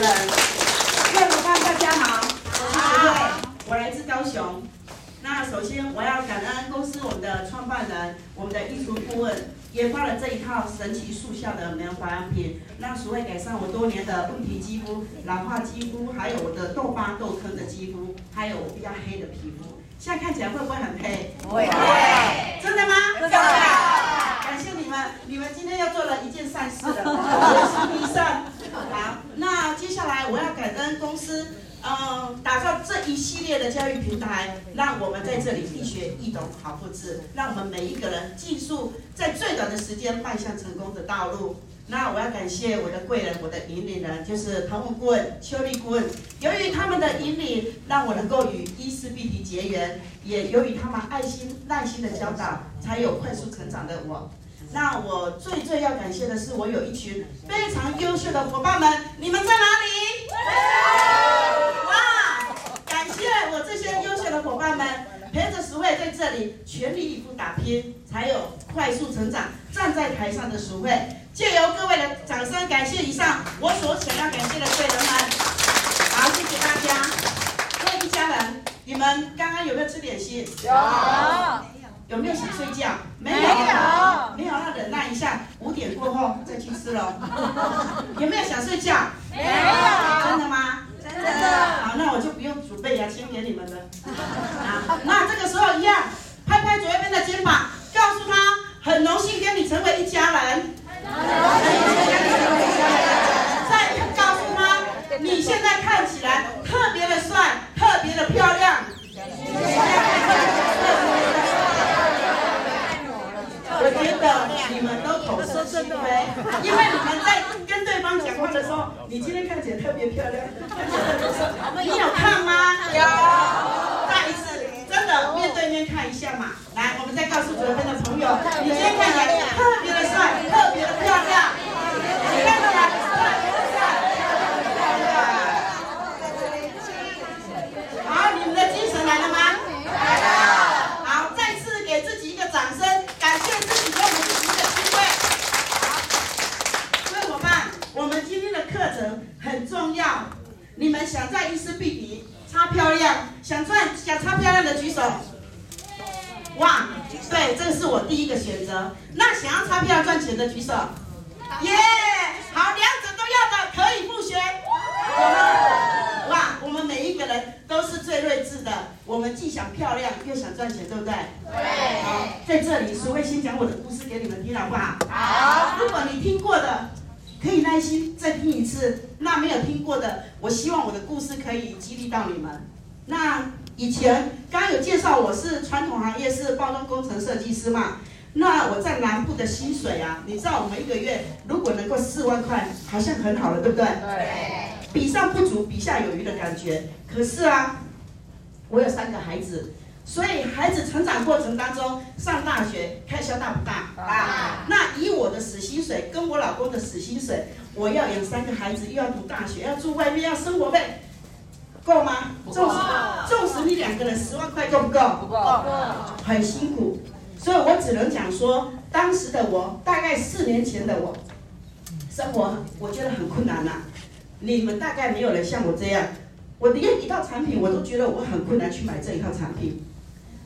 人。各位伙伴，大家好，我是徐慧，我来自高雄。那首先我要感恩公司我们的创办人，我们的艺术顾问研发了这一套神奇速效的美容保养品，让徐慧改善我多年的问题肌肤、老化肌肤，还有我的痘疤痘坑的肌肤，还有我比较黑的皮肤。现在看起来会不会很黑？不会。真的吗？真的。感谢你们，你们今天又做了一件善事了，我是医生。那接下来我要感恩公司。嗯，打造这一系列的教育平台，让我们在这里易学易懂好复制，让我们每一个人技术在最短的时间迈向成功的道路。那我要感谢我的贵人，我的引领人，就是腾文顾问、秋丽顾问。由于他们的引领，让我能够与伊丝碧媞结缘，也由于他们爱心、耐心的教导，才有快速成长的我。那我最最要感谢的是，我有一群非常优秀的伙伴们，你们在哪里？哇！感谢我这些优秀的伙伴们陪着徐慧在这里全力以赴打拼，才有快速成长。站在台上的徐慧，借由各位的掌声，感谢以上我所想要感谢的贵人们。好，谢谢大家。各位一家人，你们刚刚有没有吃点心？有。有没有想睡觉？没有。没有，要忍耐一下，五点过后再去吃喽。有没有想睡觉？没有。真的吗？真的。好，那我就不用准备牙签给你们了。好，那这个时候一样，拍拍左右边的肩膀，告诉他很荣幸跟你成为一家人。再告诉他，你现在看起来特别的帅，特别的漂亮。我觉得你们都口是心非，因为你们在跟对方讲话的时候，你今天看起来特别漂亮。你有看吗？有。再一次，真的面对面看一下嘛。来，我们再告诉左边的朋友，你今天看起来特别的帅，特别的漂亮。你看到吗？你们想在伊丝碧媞擦漂亮，想赚想擦漂亮的举手。哇，对，这个是我第一个选择。那想要擦漂亮赚钱的举手。耶，好，两者都要的可以复选。哇，我们每一个人都是最睿智的。我们既想漂亮又想赚钱，对不对？对。好，在这里，徐慧先讲我的故事给你们听，好不好？好。如果你听过的。可以耐心再听一次。那没有听过的，我希望我的故事可以激励到你们。那以前刚刚有介绍，我是传统行业是包装工程设计师嘛。那我在南部的薪水啊，你知道我们一个月如果能够四万块，好像很好了，对不对？对。比上不足，比下有余的感觉。可是啊，我有三个孩子。所以孩子成长过程当中，上大学开销大不大啊？那以我的死薪水跟我老公的死薪水，我要养三个孩子，又要读大学，要住外面，要生活费，够吗？纵使纵使你两个人十万块够不够？不够，很辛苦。所以我只能讲说，当时的我，大概四年前的我，生活我觉得很困难呐、你们大概没有人像我这样，我连一套产品我都觉得我很困难去买这一套产品。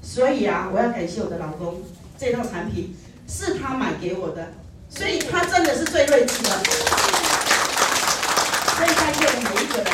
所以啊，我要感谢我的老公，这套产品是他买给我的，所以他真的是最睿智的。所以在座的每一个人，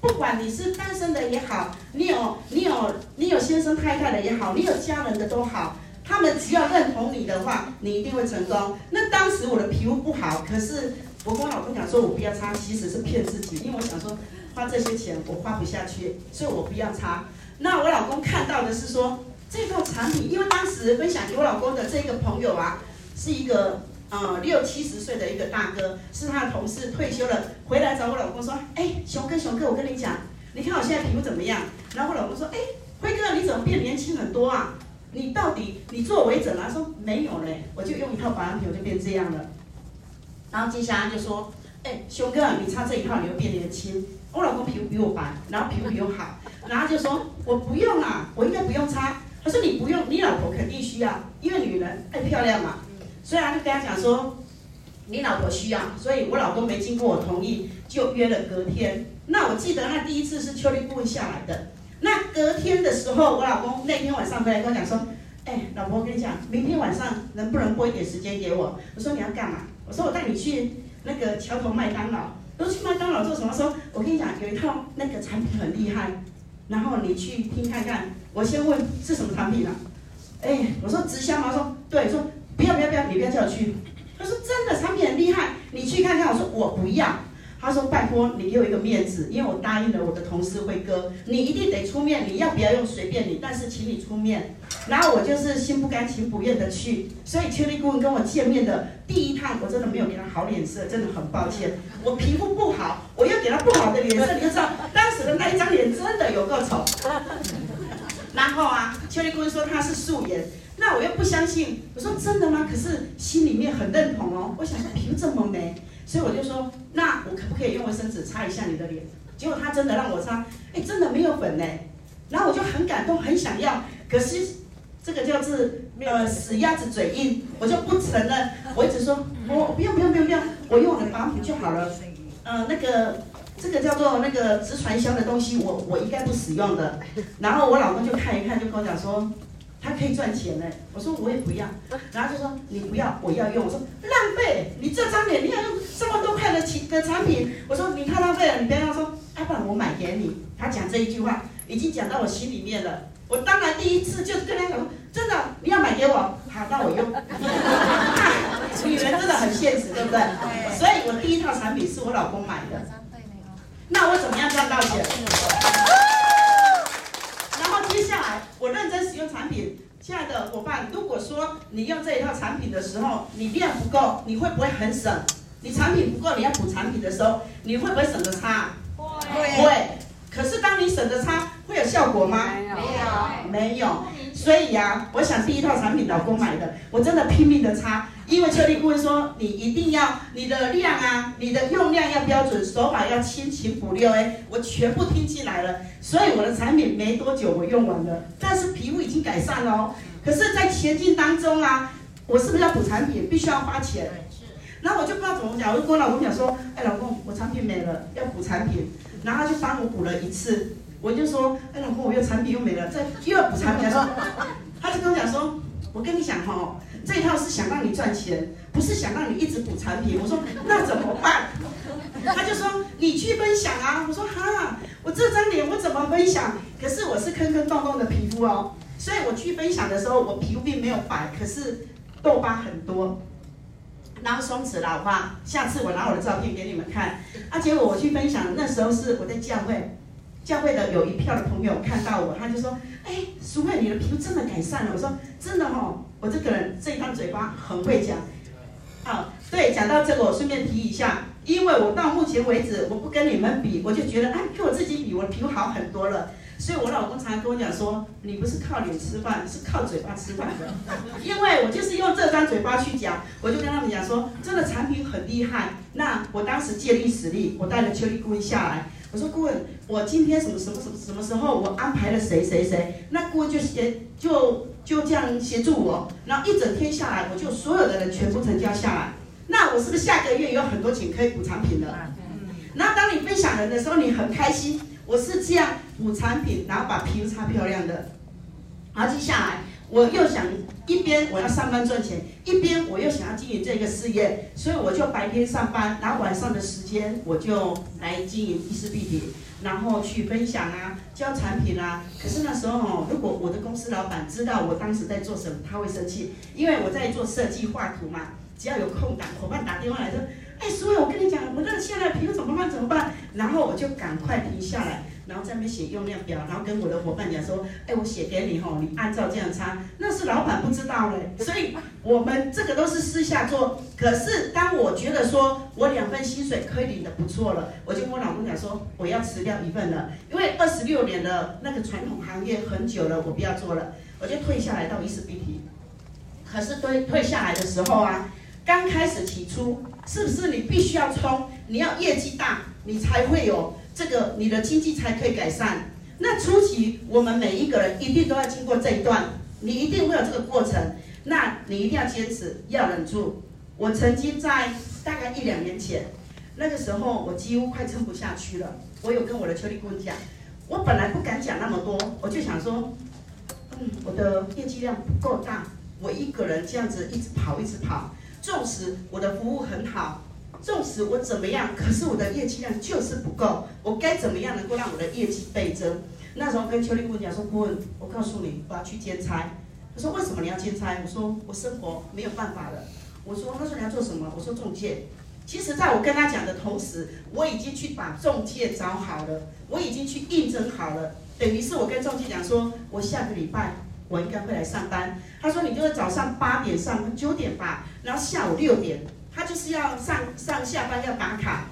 不管你是单身的也好，你有你有你有先生太太的也好，你有家人的都好，他们只要认同你的话，你一定会成功。那当时我的皮肤不好，可是我跟我老公讲说我不要擦，其实是骗自己，因为我想说花这些钱我花不下去，所以我不要擦。那我老公看到的是说。这套产品，因为当时分享给我老公的这个朋友啊，是一个呃六七十岁的一个大哥，是他的同事，退休了回来找我老公说：“哎，熊哥，熊哥，我跟你讲，你看我现在皮肤怎么样？”然后我老公说：“哎，辉哥，你怎么变年轻很多啊？你到底你做微整啊？”说：“没有嘞，我就用一套保养品，我就变这样了。”然后接下来就说：“哎，熊哥，你擦这一套，你会变年轻。”我老公皮肤比我白，然后皮肤比我好，然后就说：“我不用啊，我应该不用擦。”他说：“你不用，你老婆肯定需要，因为女人爱漂亮嘛。”所以他就跟他讲说：“你老婆需要，所以我老公没经过我同意就约了隔天。那我记得那第一次是邱丽顾问下来的，那隔天的时候，我老公那天晚上回来跟我讲说，哎，老婆，我跟你讲，明天晚上能不能拨一点时间给我？我说你要干嘛？我说我带你去那个桥头麦当劳。都去麦当劳做什么？说我跟你讲，有一套那个产品很厉害，然后你去听看看。我先问是什么产品啊？哎，我说直销吗？我说对，说不要不要不要，你不要叫我去。他说真的产品很厉害，你去看看。我说我不要。他说拜托你给我一个面子，因为我答应了我的同事辉哥，你一定得出面。你要不要用随便你，但是请你出面。然后我就是心不甘情不愿的去。所以邱丽顾问跟我见面的第一趟，我真的没有给他好脸色，真的很抱歉。我皮肤不好，我又给他不好的脸色，你就知道当时的那一张脸真的有够丑。然后啊，邱丽顾问说他是素颜。那我又不相信，我说真的吗？可是心里面很认同哦。我想说皮肤这么美，所以我就说，那我可不可以用卫生纸擦一下你的脸？结果他真的让我擦，哎，真的没有粉呢。然后我就很感动，很想要。可是这个叫做呃死鸭子嘴硬，我就不承认。我一直说，我不用不用不用不用，我用我的保养就好了。呃，那个这个叫做那个直传销的东西，我我应该不使用的。然后我老公就看一看，就跟我讲说。他可以赚钱呢，我说我也不要，然后就说你不要，我要用。我说浪费，你这张脸你要用这么多块的产的产品，我说你太浪费了，你不要说，要不然我买给你。他讲这一句话已经讲到我心里面了。我当然第一次就是跟他讲说，真的你要买给我，好，那我用。女人真的很现实，对不对？所以我第一套产品是我老公买的。那我怎么样赚到钱？接下来，我认真使用产品。亲爱的伙伴，如果说你用这一套产品的时候，你量不够，你会不会很省？你产品不够，你要补产品的时候，你会不会省着擦？会。会。可是当你省着擦，会有效果吗？没有。没有。所以呀、啊，我想第一套产品老公买的，我真的拼命的擦。因为邱丽顾问说，你一定要你的量啊，你的用量要标准，手法要轻轻不溜哎，我全部听进来了，所以我的产品没多久我用完了，但是皮肤已经改善了哦。可是，在前进当中啊，我是不是要补产品？必须要花钱。然后我就不知道怎么讲，我就跟我老公讲说，哎，老公，我产品没了，要补产品。然后他就帮我补了一次，我就说，哎，老公，我又产品又没了，再又要补产品。他说，他就跟我讲说，我跟你讲哈。这一套是想让你赚钱，不是想让你一直补产品。我说那怎么办？他就说你去分享啊。我说哈，我这张脸我怎么分享？可是我是坑坑洞洞的皮肤哦，所以我去分享的时候，我皮肤并没有白，可是痘疤很多，然后松弛老化。下次我拿我的照片给你们看。啊，结果我去分享，那时候是我在教会，教会的有一票的朋友看到我，他就说，哎，淑慧，你的皮肤真的改善了。我说真的哦。我这个人这一张嘴巴很会讲，好，对，讲到这个，我顺便提一下，因为我到目前为止，我不跟你们比，我就觉得，哎，跟我自己比，我的皮肤好很多了。所以我老公常常跟我讲说，你不是靠脸吃饭，是靠嘴巴吃饭的。因为我就是用这张嘴巴去讲，我就跟他们讲说，这个产品很厉害。那我当时借力使力，我带了邱丽顾问下来，我说顾问，我今天什么什么什么什么时候我安排了谁谁谁，那顾问就协就。就这样协助我，然后一整天下来，我就所有的人全部成交下来。那我是不是下个月有很多钱可以补产品了？那当你分享人的时候，你很开心。我是这样补产品，然后把皮肤擦漂亮的。然后接下来，我又想一边我要上班赚钱，一边我又想要经营这个事业，所以我就白天上班，然后晚上的时间我就来经营伊丝碧媞。然后去分享啊，教产品啊。可是那时候哦，如果我的公司老板知道我当时在做什么，他会生气，因为我在做设计画图嘛。只要有空档，伙伴打电话来说，哎，所以我跟你讲，我这现在皮肤怎么办？怎么办？然后我就赶快停下来。然后在那边写用量表，然后跟我的伙伴讲说，哎，我写给你吼，你按照这样擦。那是老板不知道嘞，所以我们这个都是私下做。可是当我觉得说我两份薪水可以领得不错了，我就跟我老公讲说，我要辞掉一份了，因为二十六年的那个传统行业很久了，我不要做了，我就退下来到伊丝碧媞。可是退退下来的时候啊，刚开始起初，是不是你必须要冲，你要业绩大，你才会有。这个你的经济才可以改善。那初期我们每一个人一定都要经过这一段，你一定会有这个过程。那你一定要坚持，要忍住。我曾经在大概一两年前，那个时候我几乎快撑不下去了。我有跟我的邱力顾问讲，我本来不敢讲那么多，我就想说，嗯，我的业绩量不够大，我一个人这样子一直跑一直跑，纵使我的服务很好，纵使我怎么样，可是我的业绩量就是不够，我该怎么样能够让我的业绩倍增？那时候跟邱力顾问讲说，顾问，我告诉你，我要去兼差。他说为什么你要兼差？我说我生活没有办法了。我说，他说你要做什么？我说中介。其实，在我跟他讲的同时，我已经去把中介找好了，我已经去应征好了。等于是我跟中介讲说，我下个礼拜我应该会来上班。他说你就是早上八点上九点吧，然后下午六点，他就是要上上下班要打卡。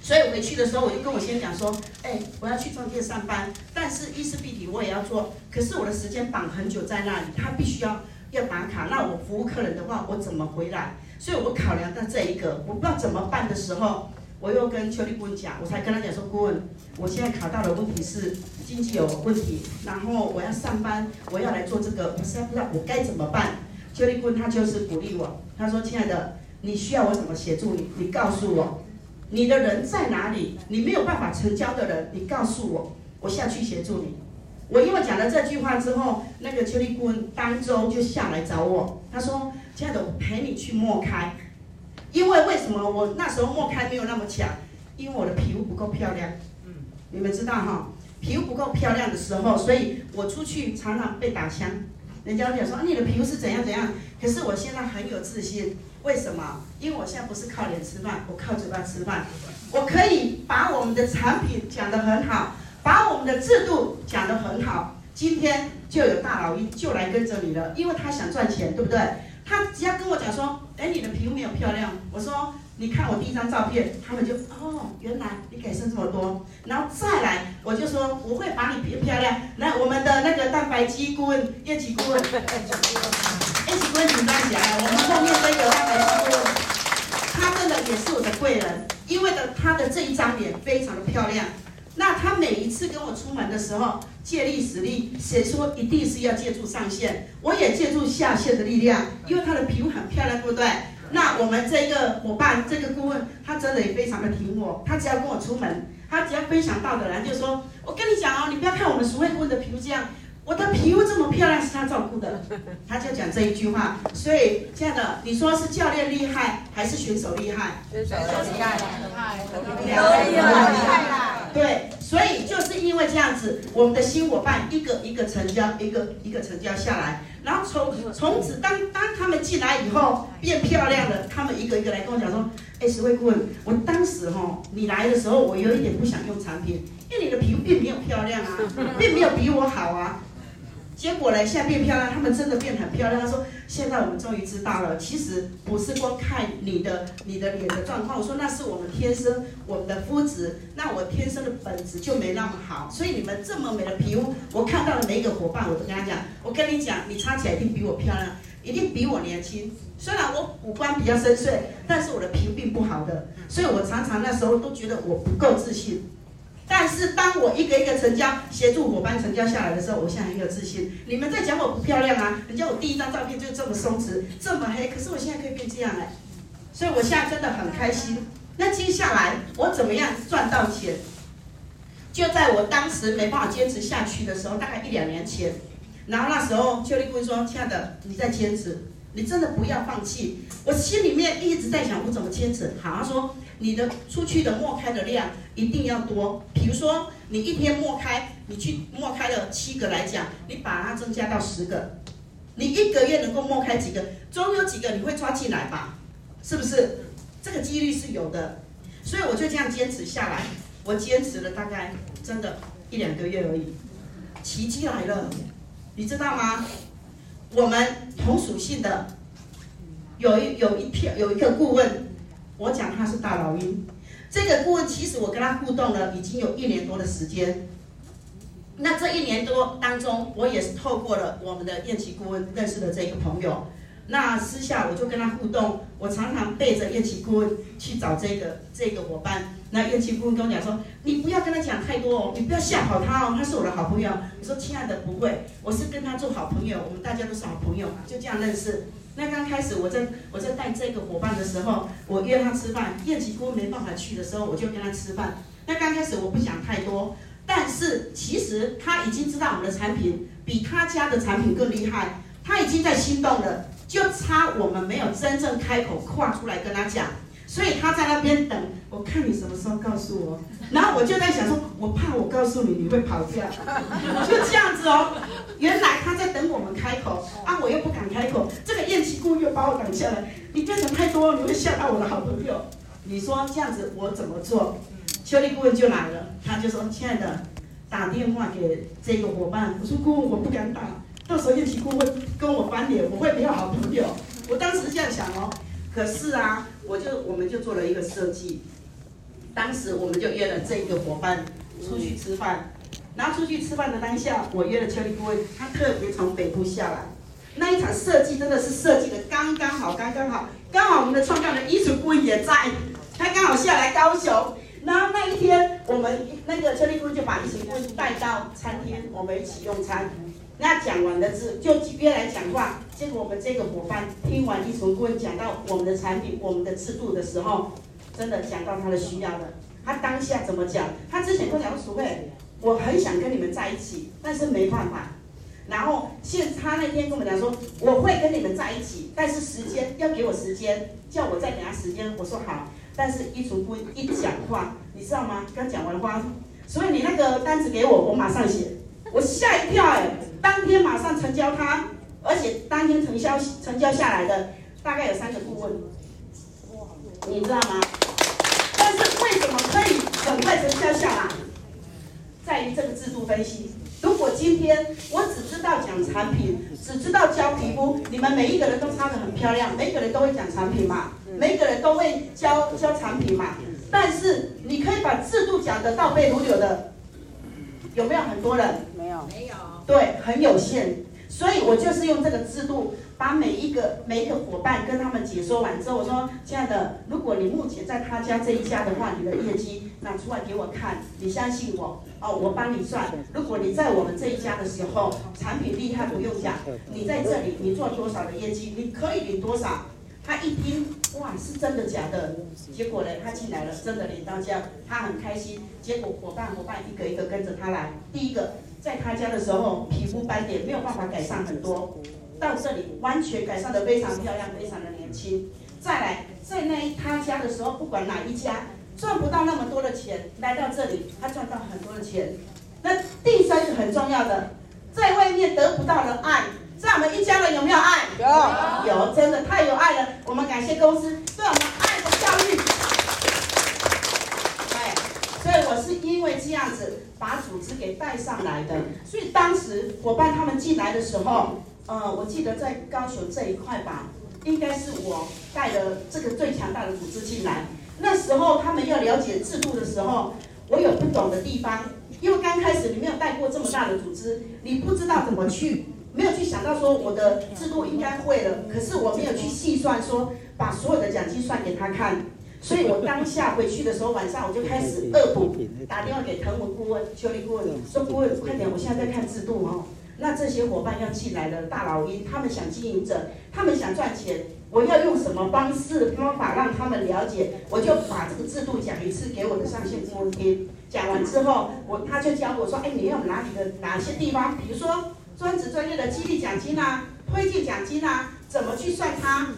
所以回去的时候，我就跟我先生讲说，哎，我要去中介上班，但是衣食必提我也要做，可是我的时间绑很久在那里，他必须要要打卡，那我服务客人的话，我怎么回来？所以我考量到这一个，我不知道怎么办的时候，我又跟邱立顾问讲，我才跟他讲说，顾问，我现在考到的问题是经济有问题，然后我要上班，我要来做这个，我实在不知道我该怎么办。邱立顾问他就是鼓励我，他说，亲爱的，你需要我怎么协助你？你告诉我，你的人在哪里？你没有办法成交的人，你告诉我，我下去协助你。我因为讲了这句话之后，那个邱立顾问当周就下来找我，他说。亲爱的，我陪你去陌开，因为为什么我那时候莫开没有那么强？因为我的皮肤不够漂亮。嗯，你们知道哈，皮肤不够漂亮的时候，所以我出去常常被打枪。人家讲说啊，你的皮肤是怎样怎样？可是我现在很有自信，为什么？因为我现在不是靠脸吃饭，我靠嘴巴吃饭。我可以把我们的产品讲得很好，把我们的制度讲得很好。今天就有大老鹰就来跟着你了，因为他想赚钱，对不对？他只要跟我讲说，哎，你的皮肤没有漂亮。我说，你看我第一张照片，他们就哦，原来你改善这么多。然后再来，我就说我会把你皮肤漂亮。那，我们的那个蛋白肌顾问叶琦顾问，叶琦顾问请站起来。我们后面这个蛋白肌顾问，他真的也是我的贵人，因为的他的这一张脸非常的漂亮。那他每一次跟我出门的时候，借力使力，谁说一定是要借助上线？我也借助下线的力量，因为他的皮肤很漂亮，对不对？那我们这个伙伴，这个顾问，他真的也非常的挺我。他只要跟我出门，他只要分享到的人，就说：“我跟你讲哦，你不要看我们熟会顾问的皮肤这样，我的皮肤这么漂亮是他照顾的。”他就讲这一句话。所以，亲爱的，你说是教练厉害还是选手厉害？选手厉害，厉害，厉害，厉害。对，所以就是因为这样子，我们的新伙伴一个一个成交，一个一个成交下来，然后从从此当当他们进来以后变漂亮了，他们一个一个来跟我讲说，哎，十位顾问，我当时哈你来的时候，我有一点不想用产品，因为你的皮肤并没有漂亮啊，并没有比我好啊。结果呢，现在变漂亮，他们真的变很漂亮。他说：“现在我们终于知道了，其实不是光看你的你的脸的状况。”我说：“那是我们天生我们的肤质，那我天生的本质就没那么好。所以你们这么美的皮肤，我看到的每一个伙伴，我都跟他讲：我跟你讲，你擦起来一定比我漂亮，一定比我年轻。虽然我五官比较深邃，但是我的皮肤并不好的，所以我常常那时候都觉得我不够自信。”但是当我一个一个成交，协助伙伴成交下来的时候，我现在很有自信。你们在讲我不漂亮啊？人家我第一张照片就这么松弛，这么黑，可是我现在可以变这样哎，所以我现在真的很开心。那接下来我怎么样赚到钱？就在我当时没办法坚持下去的时候，大概一两年前，然后那时候邱力顾问说：“亲爱的，你再坚持，你真的不要放弃。”我心里面一直在想，我怎么坚持？好，他说。你的出去的陌开的量一定要多，比如说你一天陌开，你去陌开了七个来讲，你把它增加到十个，你一个月能够陌开几个？总有几个你会抓进来吧？是不是？这个几率是有的，所以我就这样坚持下来，我坚持了大概真的一两个月而已，奇迹来了，你知道吗？我们同属性的有一有一票有一个顾问。我讲他是大老鹰，这个顾问其实我跟他互动了已经有一年多的时间。那这一年多当中，我也是透过了我们的叶琦顾问认识的这个朋友。那私下我就跟他互动，我常常背着叶琦顾问去找这个这个伙伴。那叶琦顾问跟我讲说：“你不要跟他讲太多哦，你不要吓跑他哦，他是我的好朋友。”我说：“亲爱的，不会，我是跟他做好朋友，我们大家都是好朋友嘛，就这样认识。”那刚开始我在我在带这个伙伴的时候，我约他吃饭，燕琪姑没办法去的时候，我就跟他吃饭。那刚开始我不想太多，但是其实他已经知道我们的产品比他家的产品更厉害，他已经在心动了，就差我们没有真正开口跨出来跟他讲。所以他在那边等，我看你什么时候告诉我。然后我就在想说，我怕我告诉你你会跑掉，就这样子哦。原来他在等我们开口啊，我又不敢开口。这个验期顾问又把我挡下来，你变成太多，你会吓到我的好朋友。你说这样子我怎么做？邱丽顾问就来了，他就说：“亲爱的，打电话给这个伙伴。”我说：“顾问，我不敢打，到时候验期顾问跟我翻脸，我会没有好朋友。”我当时这样想哦。可是啊，我就我们就做了一个设计，当时我们就约了这一个伙伴出去吃饭，然后出去吃饭的当下，我约了邱立顾问，他特别从北部下来，那一场设计真的是设计的刚刚好，刚刚好，刚好我们的创办人伊楚顾问也在，他刚好下来高雄，然后那一天我们那个邱立顾问就把伊楚顾问带到餐厅，我们一起用餐。那讲完了之就约来讲话，结果我们这个伙伴听完一从顾问讲到我们的产品、我们的制度的时候，真的讲到他的需要了。他当下怎么讲？他之前跟我讲说：“淑慧，我很想跟你们在一起，但是没办法。”然后现他那天跟我们讲说：“我会跟你们在一起，但是时间要给我时间，叫我再给他时间。”我说好。但是一从顾问一讲话，你知道吗？刚讲完话，所以你那个单子给我，我马上写。我吓一跳哎！当天马上成交他，而且当天成交成交下来的大概有三个顾问，你知道吗？但是为什么可以很快成交下来？在于这个制度分析。如果今天我只知道讲产品，只知道教皮肤，你们每一个人都擦得很漂亮，每一个人都会讲产品嘛，每一个人都会教教产品嘛。但是你可以把制度讲得倒背如流的。有没有很多人？没有，对，很有限。所以我就是用这个制度，把每一个每一个伙伴跟他们解说完之后，我说：“亲爱的，如果你目前在他家这一家的话，你的业绩拿出来给我看，你相信我哦，我帮你算。如果你在我们这一家的时候，产品厉害不用讲，你在这里你做多少的业绩，你可以领多少。”他一听，哇，是真的假的？结果呢，他进来了，真的领到家，他很开心。结果伙伴伙伴一个一个跟着他来。第一个，在他家的时候，皮肤斑点没有办法改善很多，到这里完全改善得非常漂亮，非常的年轻。再来，在那他家的时候，不管哪一家赚不到那么多的钱，来到这里，他赚到很多的钱。那第三是很重要的，在外面得不到的爱。在我们一家人有没有爱？有，有，真的太有爱了。我们感谢公司对我们爱的教育。哎，所以我是因为这样子把组织给带上来的。所以当时伙伴他们进来的时候，呃，我记得在高雄这一块吧，应该是我带了这个最强大的组织进来。那时候他们要了解制度的时候，我有不懂的地方，因为刚开始你没有带过这么大的组织，你不知道怎么去。没有去想到说我的制度应该会了，可是我没有去细算说把所有的奖金算给他看，所以我当下回去的时候晚上我就开始恶补，打电话给腾文顾问、邱丽顾问，说顾问快点，我现在在看制度哦。那这些伙伴要进来了大老鹰，他们想经营者，他们想赚钱，我要用什么方式方法让他们了解？我就把这个制度讲一次给我的上线顾问听，讲完之后，我他就教我说，哎，你要哪里的哪些地方？比如说。专职专业的激励奖金啊，推荐奖金啊，怎么去算它？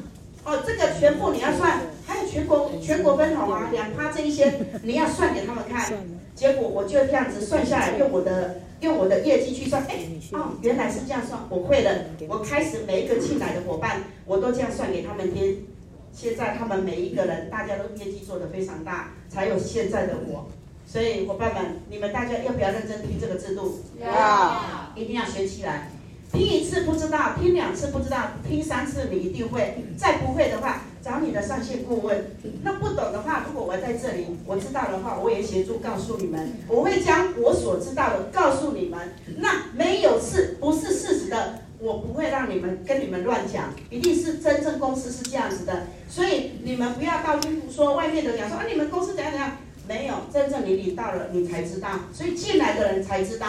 哦，这个全部你要算，还有全国全国分红啊，两趴这一些你要算给他们看。结果我就这样子算下来，用我的用我的业绩去算，哎，哦，原来是这样算，我会了。我开始每一个进来的伙伴，我都这样算给他们听。现在他们每一个人，大家都业绩做得非常大，才有现在的我。所以伙伴们，你们大家要不要认真听这个制度？要，一定要学起来。听一次不知道，听两次不知道，听三次你一定会。再不会的话，找你的上线顾问。那不懂的话，如果我在这里，我知道的话，我也协助告诉你们。我会将我所知道的告诉你们。那没有事，不是事实的，我不会让你们跟你们乱讲。一定是真正公司是这样子的。所以你们不要到听说，外面的讲说啊，你们公司怎样怎样。没有，真正你领到了，你才知道，所以进来的人才知道。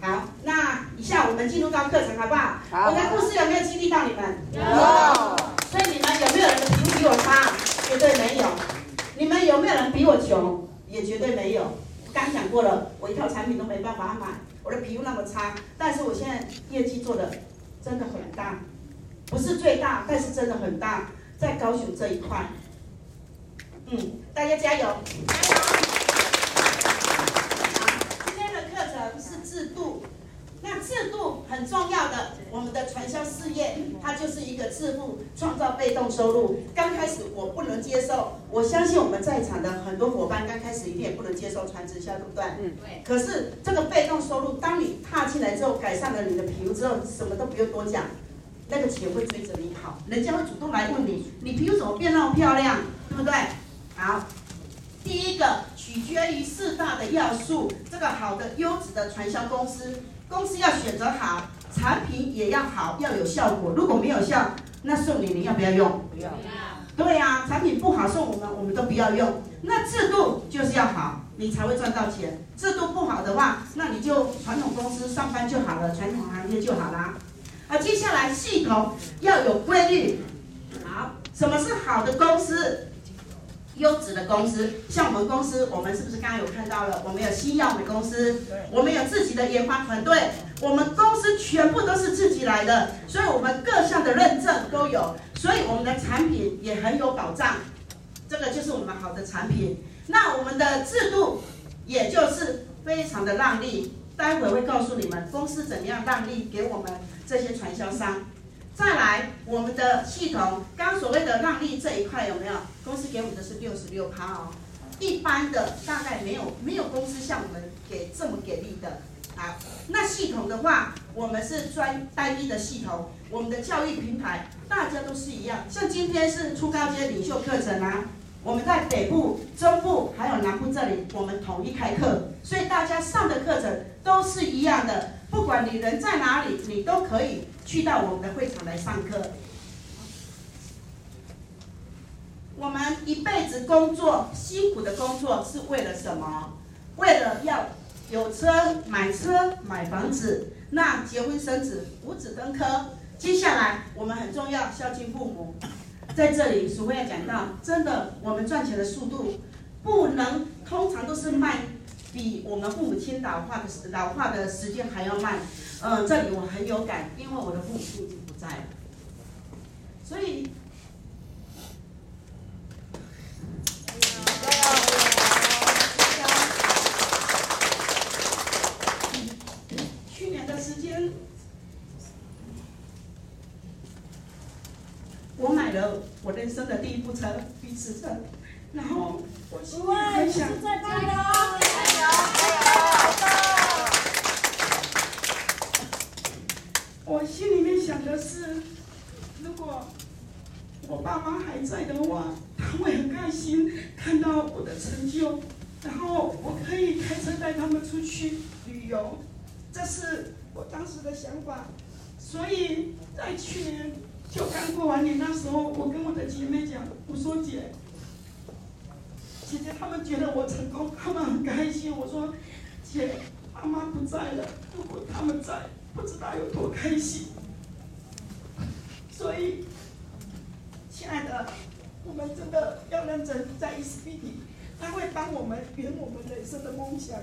好，那以下我们进入到课程好不好？好我的故事有没有激励到你们？有。所以你们有没有人的皮肤比我差？绝对没有。你们有没有人比我穷？也绝对没有。刚讲过了，我一套产品都没办法买，我的皮肤那么差，但是我现在业绩做的真的很大，不是最大，但是真的很大，在高雄这一块。嗯，大家加油！加油！好，今天的课程是制度。那制度很重要的，我们的传销事业，它就是一个致富，创造被动收入。刚开始我不能接受，我相信我们在场的很多伙伴刚开始一定也不能接受传直销，对不对？嗯，对。可是这个被动收入，当你踏进来之后，改善了你的皮肤之后，什么都不用多讲，那个钱会追着你跑，人家会主动来问你，你皮肤怎么变那么漂亮，对不对？好，第一个取决于四大的要素，这个好的优质的传销公司。公司要选择好，产品也要好，要有效果。如果没有效，那送你，你要不要用？不要。对呀、啊，产品不好送我们，我们都不要用。那制度就是要好，你才会赚到钱。制度不好的话，那你就传统公司上班就好了，传统行业就好啦。啊，接下来系统要有规律。好，什么是好的公司？优质的公司，像我们公司，我们是不是刚刚有看到了？我们有新药美公司，我们有自己的研发团队，我们公司全部都是自己来的，所以我们各项的认证都有，所以我们的产品也很有保障。这个就是我们好的产品。那我们的制度，也就是非常的让利，待会会告诉你们公司怎么样让利给我们这些传销商。再来，我们的系统，刚所谓的让利这一块有没有？公司给我们的是六十六趴哦，一般的大概没有，没有公司像我们给这么给力的。好，那系统的话，我们是专单一的系统，我们的教育平台大家都是一样，像今天是初高阶领袖课程啊，我们在北部、中部还有南部这里，我们统一开课，所以大家上的课程都是一样的，管你人在哪里，你都可以。去到我们的会场来上课。我们一辈子工作，辛苦的工作是为了什么？为了要有车、买车、买房子，那结婚生子、五子登科。接下来我们很重要，孝敬父母。在这里，淑慧要讲到，真的，我们赚钱的速度不能，通常都是慢，比我们父母亲老化的时老化的时间还要慢。嗯，这里我很有感，因为我的父母亲已经不在了，所以，去年的时间，我买了我人生的第一部车，奔驰车，然后我希望很想加油加油，加油！我心里面想的是，如果我爸妈还在的话，他会很开心看到我的成就，然后我可以开车带他们出去旅游，这是我当时的想法。所以在去年就刚过完年那时候，我跟我的姐妹讲，我说姐，姐姐他们觉得我成功，他们很开心。我说姐，妈妈不在了，如果他们在。不知道有多开心，所以，亲爱的，我们真的要认真在意识 PD，他会帮我们圆我们人生的梦想，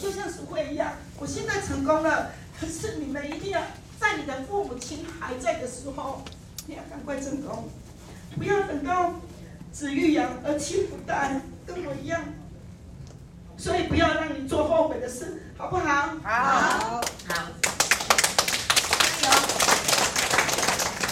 就像淑慧一样。我现在成功了，可是你们一定要在你的父母亲还在的时候，你要赶快成功，不要等到子欲养而亲不待，跟我一样。所以不要让你做后悔的事，好不好？好，好。加油！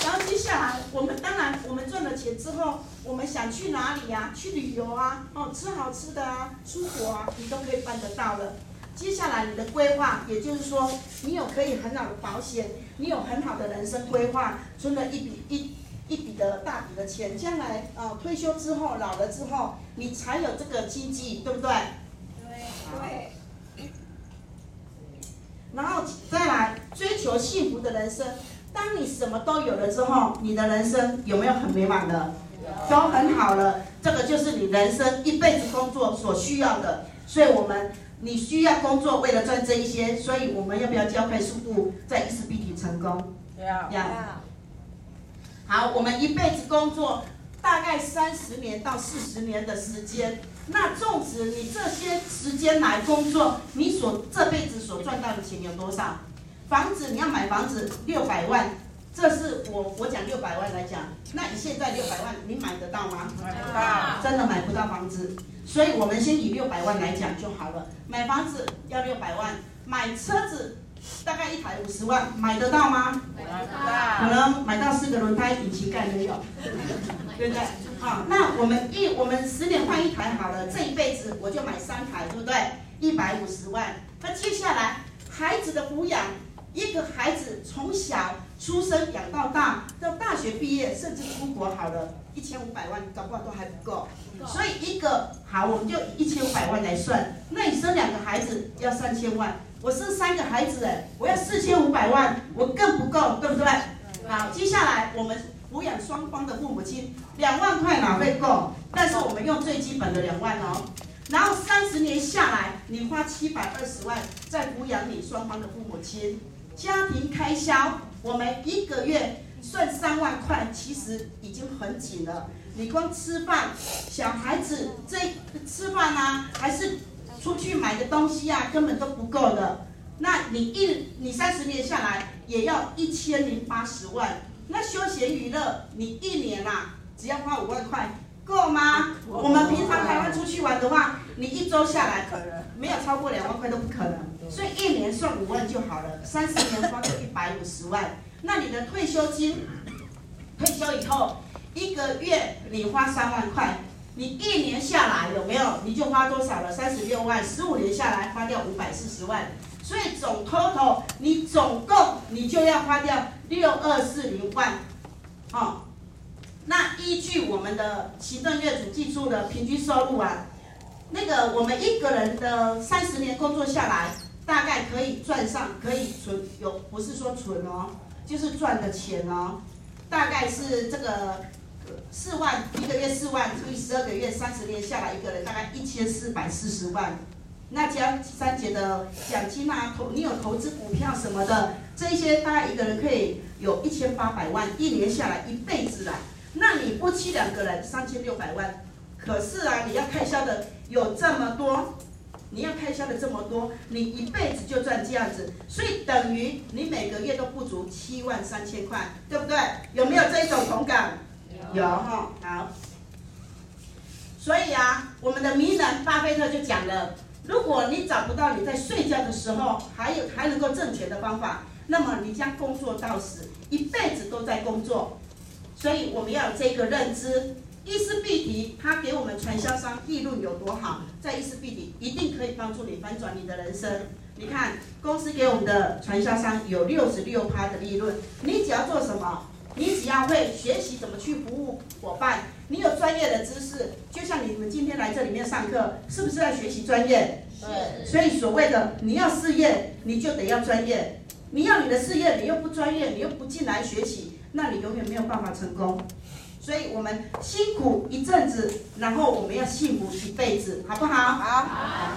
然后接下来我们当然，我们赚了钱之后，我们想去哪里呀、啊？去旅游啊，哦，吃好吃的啊，出国啊，你都可以办得到了。接下来你的规划，也就是说，你有可以很好的保险，你有很好的人生规划，存了一笔一一笔的大笔的钱，将来啊、呃、退休之后老了之后，你才有这个经济，对不对？对对。然后再来追求幸福的人生。当你什么都有了之后，你的人生有没有很美满的？都很好了，这个就是你人生一辈子工作所需要的。所以我们你需要工作，为了赚这一些，所以我们要不要加快速度，在 E 四 B 体成功？要要。好，我们一辈子工作大概三十年到四十年的时间，那种植你这些时间来工作，你所这辈子所赚到的钱有多少？房子你要买房子六百万，这是我我讲六百万来讲，那你现在六百万你买得到吗？买不到，真的买不到房子，所以我们先以六百万来讲就好了。买房子要六百万，买车子大概一台五十万，买得到吗？买不可，能买到四个轮胎，引擎盖没有，对不对？好，那我们一我们十年换一台好了，这一辈子我就买三台，对不对？一百五十万。那接下来孩子的抚养，一个孩子从小出生养到大，到大学毕业，甚至出国好了，一千五百万，搞不好都还不够。所以一个好，我们就一千五百万来算。那你生两个孩子要三千万，我生三个孩子哎，我要四千五百万，我更不够，对不对？好，接下来我们抚养双方的父母亲，两万块哪会够？但是我们用最基本的两万哦。然后三十年下来，你花七百二十万在抚养你双方的父母亲，家庭开销，我们一个月算三万块，其实已经很紧了。你光吃饭，小孩子这吃饭啊，还是出去买的东西啊，根本都不够的。那你一你三十年下来也要一千零八十万。那休闲娱乐，你一年啊，只要花五万块，够吗？我们平常台湾出去玩的话，你一周下来可能没有超过两万块都不可能。所以一年算五万就好了，三十年花个一百五十万。那你的退休金，退休以后一个月你花三万块，你一年下来有没有？你就花多少了？三十六万，十五年下来花掉五百四十万。所以总 total 你总共你就要花掉六二四零万，哦，那依据我们的行政院主计处的平均收入啊，那个我们一个人的三十年工作下来，大概可以赚上可以存有，不是说存哦，就是赚的钱哦，大概是这个四万一个月四万除以十二个月，三十年下来一个人大概一千四百四十万。那加三节的奖金啊，投你有投资股票什么的，这些大概一个人可以有一千八百万，一年下来一辈子啦。那你夫妻两个人三千六百万，可是啊，你要开销的有这么多，你要开销的这么多，你一辈子就赚这样子，所以等于你每个月都不足七万三千块，对不对？有没有这一种同感？有哈，好。所以啊，我们的名人巴菲特就讲了。如果你找不到你在睡觉的时候还有还能够挣钱的方法，那么你将工作到死，一辈子都在工作。所以我们要有这个认知。伊思必提，他给我们传销商利润有多好？在伊思必提一定可以帮助你翻转你的人生。你看，公司给我们的传销商有六十六趴的利润，你只要做什么？你只要会学习怎么去服务伙伴，你有专业的知识，就像你们今天来这里面上课，是不是在学习专业？是。所以所谓的你要事业，你就得要专业。你要你的事业，你又不专业，你又不进来学习，那你永远没有办法成功。所以我们辛苦一阵子，然后我们要幸福一辈子，好不好？好。好。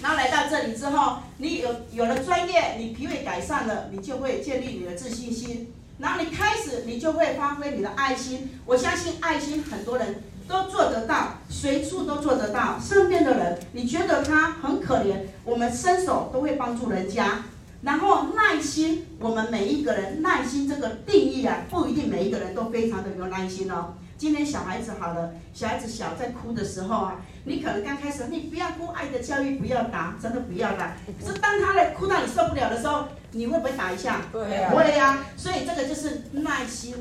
然后来到这里之后，你有有了专业，你脾胃改善了，你就会建立你的自信心。然后你开始，你就会发挥你的爱心。我相信爱心很多人都做得到，随处都做得到。身边的人，你觉得他很可怜，我们伸手都会帮助人家。然后耐心，我们每一个人耐心这个定义啊，不一定每一个人都非常的有耐心哦。今天小孩子好了，小孩子小在哭的时候啊，你可能刚开始，你不要哭，爱的教育不要打，真的不要打。可是当他来哭到你受不了的时候，你会不会打一下？对呀，会呀。所以这个就是耐心。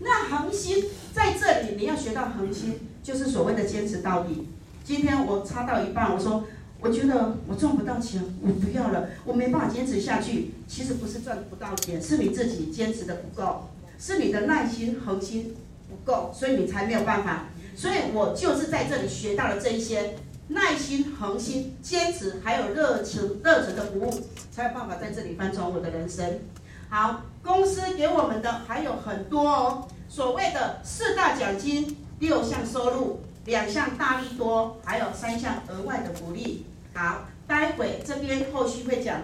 那恒心在这里，你要学到恒心，就是所谓的坚持到底。今天我插到一半，我说我觉得我赚不到钱，我不要了，我没办法坚持下去。其实不是赚不到钱，是你自己坚持的不够，是你的耐心恒心不够，所以你才没有办法。所以我就是在这里学到了这一些。耐心、恒心、坚持，还有热情、热忱的服务，才有办法在这里翻转我的人生。好，公司给我们的还有很多哦，所谓的四大奖金、六项收入、两项大利多，还有三项额外的福利。好，待会这边后续会讲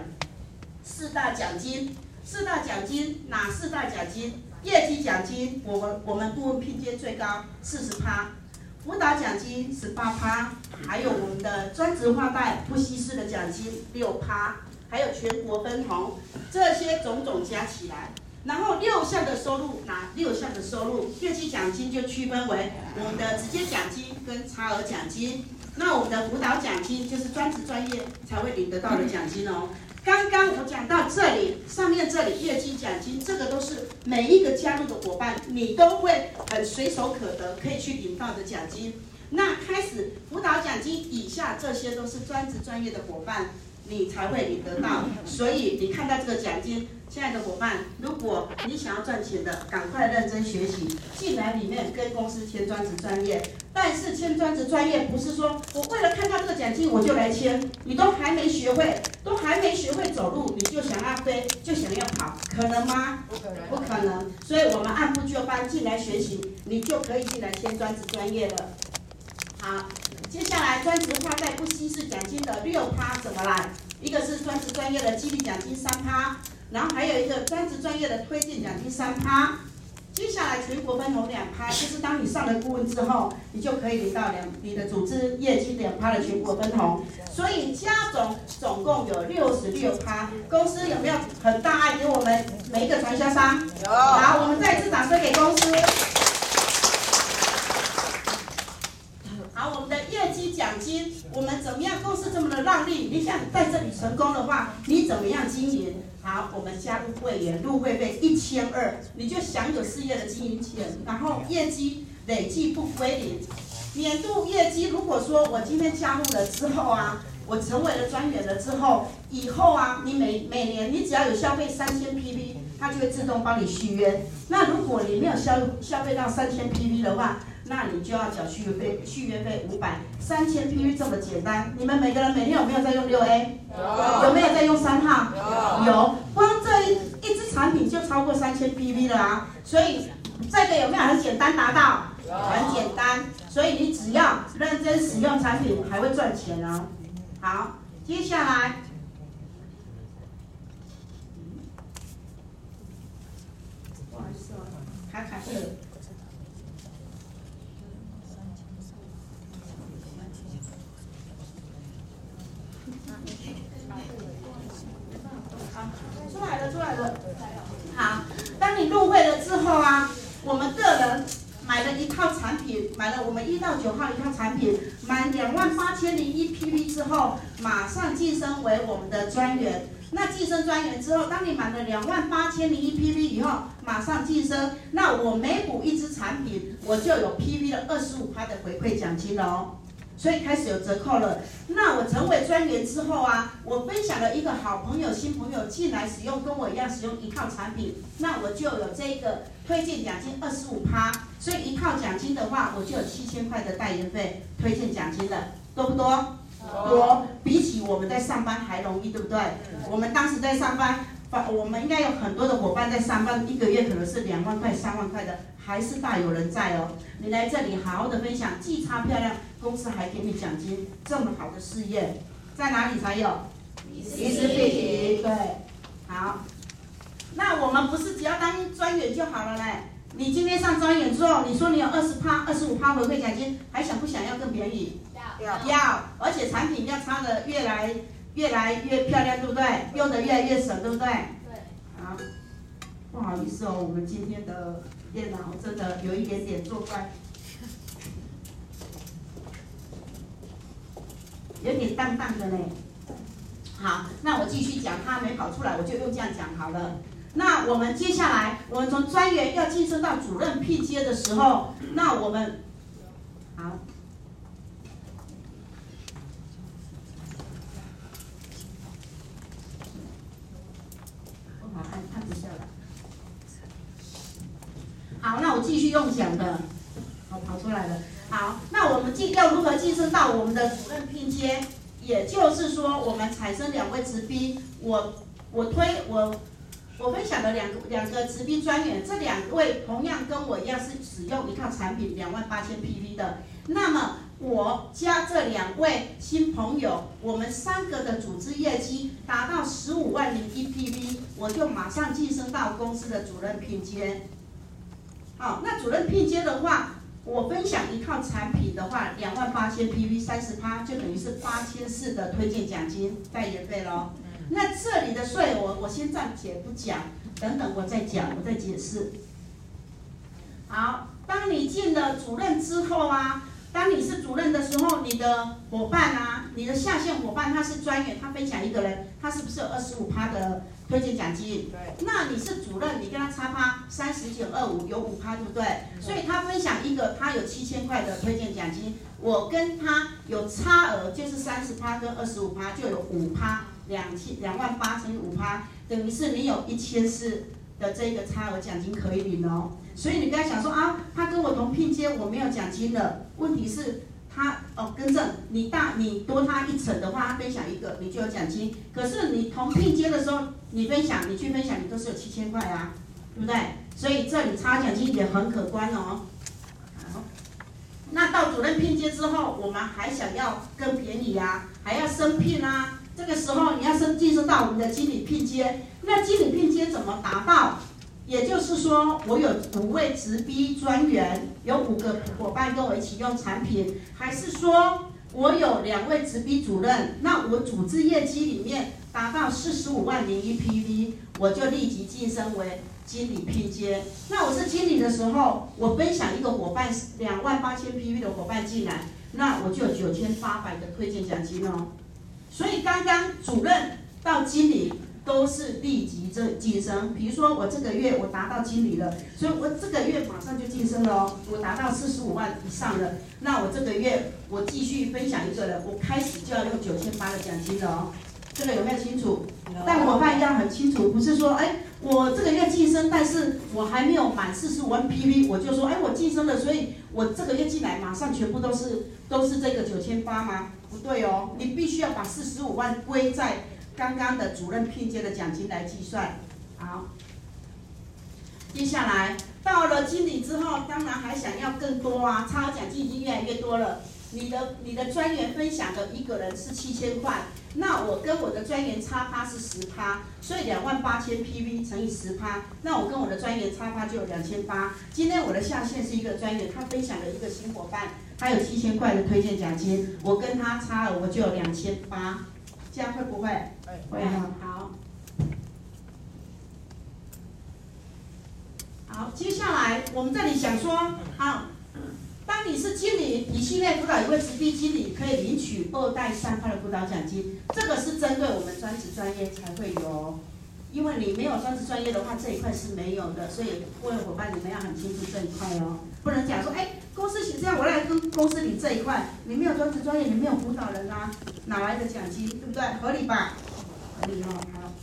四大奖金。四大奖金哪四大奖金？业绩奖金，我们我们顾问聘阶最高四十趴，辅导奖金十八趴，还有我们的专职画带不稀释的奖金六趴，还有全国分红，这些种种加起来，然后六项的收入，哪六项的收入？业绩奖金就区分为我们的直接奖金跟差额奖金，那我们的辅导奖金就是专职专业才会领得到的奖金哦。刚刚我讲到这里，上面这里业绩奖金，这个都是每一个加入的伙伴，你都会很随手可得，可以去领到的奖金。那开始辅导奖金以下，这些都是专职专业的伙伴。你才会领得到，所以你看到这个奖金，亲爱的伙伴，如果你想要赚钱的，赶快认真学习，进来里面跟公司签专职专业。但是签专职专业不是说我为了看到这个奖金我就来签，你都还没学会，都还没学会走路，你就想要飞，就想要跑，可能吗？不可能，不可能。所以我们按部就班进来学习，你就可以进来签专职专业了。好。接下来专职画带不稀释奖金的六趴怎么来？一个是专职专业的激励奖金三趴，然后还有一个专职专业的推荐奖金三趴。接下来全国分红两趴，就是当你上了顾问之后，你就可以领到两你的组织业绩两趴的全国分红。所以加总总共有六十六趴。公司有没有很大爱给我们每一个传销商？有。好，我们再次掌声给公司。奖金，我们怎么样？公司这么的让利，你想在这里成功的话，你怎么样经营？好，我们加入会员，入会费一千二，你就享有事业的经营权，然后业绩累计不归零。年度业绩，如果说我今天加入了之后啊，我成为了专员了之后，以后啊，你每每年你只要有消费三千 PV，它就会自动帮你续约。那如果你没有消消费到三千 PV 的话，那你就要缴续约费，续约费五百，三千 PV 这么简单。你们每个人每天有没有在用六 A？有。有没有在用三号？有。有。光这一一支产品就超过三千 PV 了啊！所以这个有没有很简单达到？很简单。所以你只要认真使用产品，还会赚钱哦。好，接下来，不好意思哦，卡卡是。后啊，我们个人买了一套产品，买了我们一到九号一套产品，满两万八千零一 PV 之后，马上晋升为我们的专员。那晋升专员之后，当你满了两万八千零一 PV 以后，马上晋升，那我每补一支产品，我就有 PV 的二十五块的回馈奖金了哦。所以开始有折扣了。那我成为专员之后啊，我分享了一个好朋友、新朋友进来使用，跟我一样使用一套产品，那我就有这个推荐奖金二十五趴。所以一套奖金的话，我就有七千块的代言费、推荐奖金了，多不多？多，比起我们在上班还容易，对不对？我们当时在上班，我们应该有很多的伙伴在上班，一个月可能是两万块、三万块的。还是大有人在哦！你来这里好好的分享，既擦漂亮，公司还给你奖金，这么好的事业，在哪里才有？宜思必提，对，好。那我们不是只要当专员就好了嘞？你今天上专员之后，你说你有二十趴、二十五趴回馈奖金，还想不想要更便宜？要，要，而且产品要擦得越来越来越漂亮，对不对？用得越来越省，对不对？对。好，不好意思哦，我们今天的。电脑真的有一点点作怪，有点淡淡的嘞。好，那我继续讲，他没跑出来，我就用这样讲好了。那我们接下来，我们从专员要晋升到主任聘阶的时候，那我们好，不好按，按不下来。好，那我继续用讲的，好跑出来了。好，那我们继要如何晋升到我们的主任聘阶？也就是说，我们产生两位直逼，我我推我我分享的两个两个直逼专员，这两位同样跟我一样是使用一套产品两万八千 PV 的。那么我加这两位新朋友，我们三个的组织业绩达到十五万零一 PV，我就马上晋升到公司的主任聘阶。好，那主任聘阶的话，我分享一套产品的话，两万八千 PV 三十趴，就等于是八千四的推荐奖金代言费喽。那这里的税我我先暂且不讲，等等我再讲，我再解释。好，当你进了主任之后啊。当你是主任的时候，你的伙伴啊，你的下线伙伴他是专员，他分享一个人，他是不是有二十五趴的推荐奖金？对。那你是主任，你跟他差趴三十减二五有五趴，对不对？所以他分享一个，他有七千块的推荐奖金，我跟他有差额，就是三十趴跟二十五趴就有五趴，两千两万八乘以五趴，等于是你有一千四的这个差额奖金可以领哦。所以你不要想说啊，他跟我同聘阶，我没有奖金了。问题是，他哦，更正，你大你多他一层的话，他分享一个，你就有奖金。可是你同聘接的时候，你分享，你去分享，你都是有七千块啊，对不对？所以这里差奖金也很可观哦。好，那到主任聘接之后，我们还想要更便宜啊，还要升聘啊。这个时候你要升晋升到我们的经理聘接，那经理聘接怎么达到？也就是说，我有五位直逼专员，有五个伙伴跟我一起用产品，还是说我有两位直逼主任，那我组织业绩里面达到四十五万零一 PV，我就立即晋升为经理拼接。那我是经理的时候，我分享一个伙伴两万八千 PV 的伙伴进来，那我就有九千八百的推荐奖金哦。所以刚刚主任到经理。都是立即这晋升，比如说我这个月我达到经理了，所以我这个月马上就晋升了哦，我达到四十五万以上了，那我这个月我继续分享一个人，我开始就要用九千八的奖金了哦，这个有没有清楚？但伙伴要很清楚，不是说哎我这个月晋升，但是我还没有满四十五万 PV，我就说哎我晋升了，所以我这个月进来马上全部都是都是这个九千八吗？不对哦，你必须要把四十五万归在。刚刚的主任聘阶的奖金来计算，好。接下来到了经理之后，当然还想要更多啊，差额奖金已经越来越多了。你的你的专员分享的一个人是七千块，那我跟我的专员差趴是十趴，所以两万八千 PV 乘以十趴，那我跟我的专员差趴就有两千八。今天我的下线是一个专员，他分享了一个新伙伴，他有七千块的推荐奖金，我跟他差额我就有两千八。这样会不会？会啊。好。好，接下来我们这里想说，好，当你是经理，你系列辅导一位直逼经理可以领取二代三趴的辅导奖金，这个是针对我们专职专业才会有。因为你没有专职专业的话，这一块是没有的，所以各位伙伴你们要很清楚这一块哦，不能讲说，哎，公司请这样，我来跟公司领这一块，你没有专职专业，你没有辅导人啊，哪来的奖金，对不对？合理吧？合理哦，好。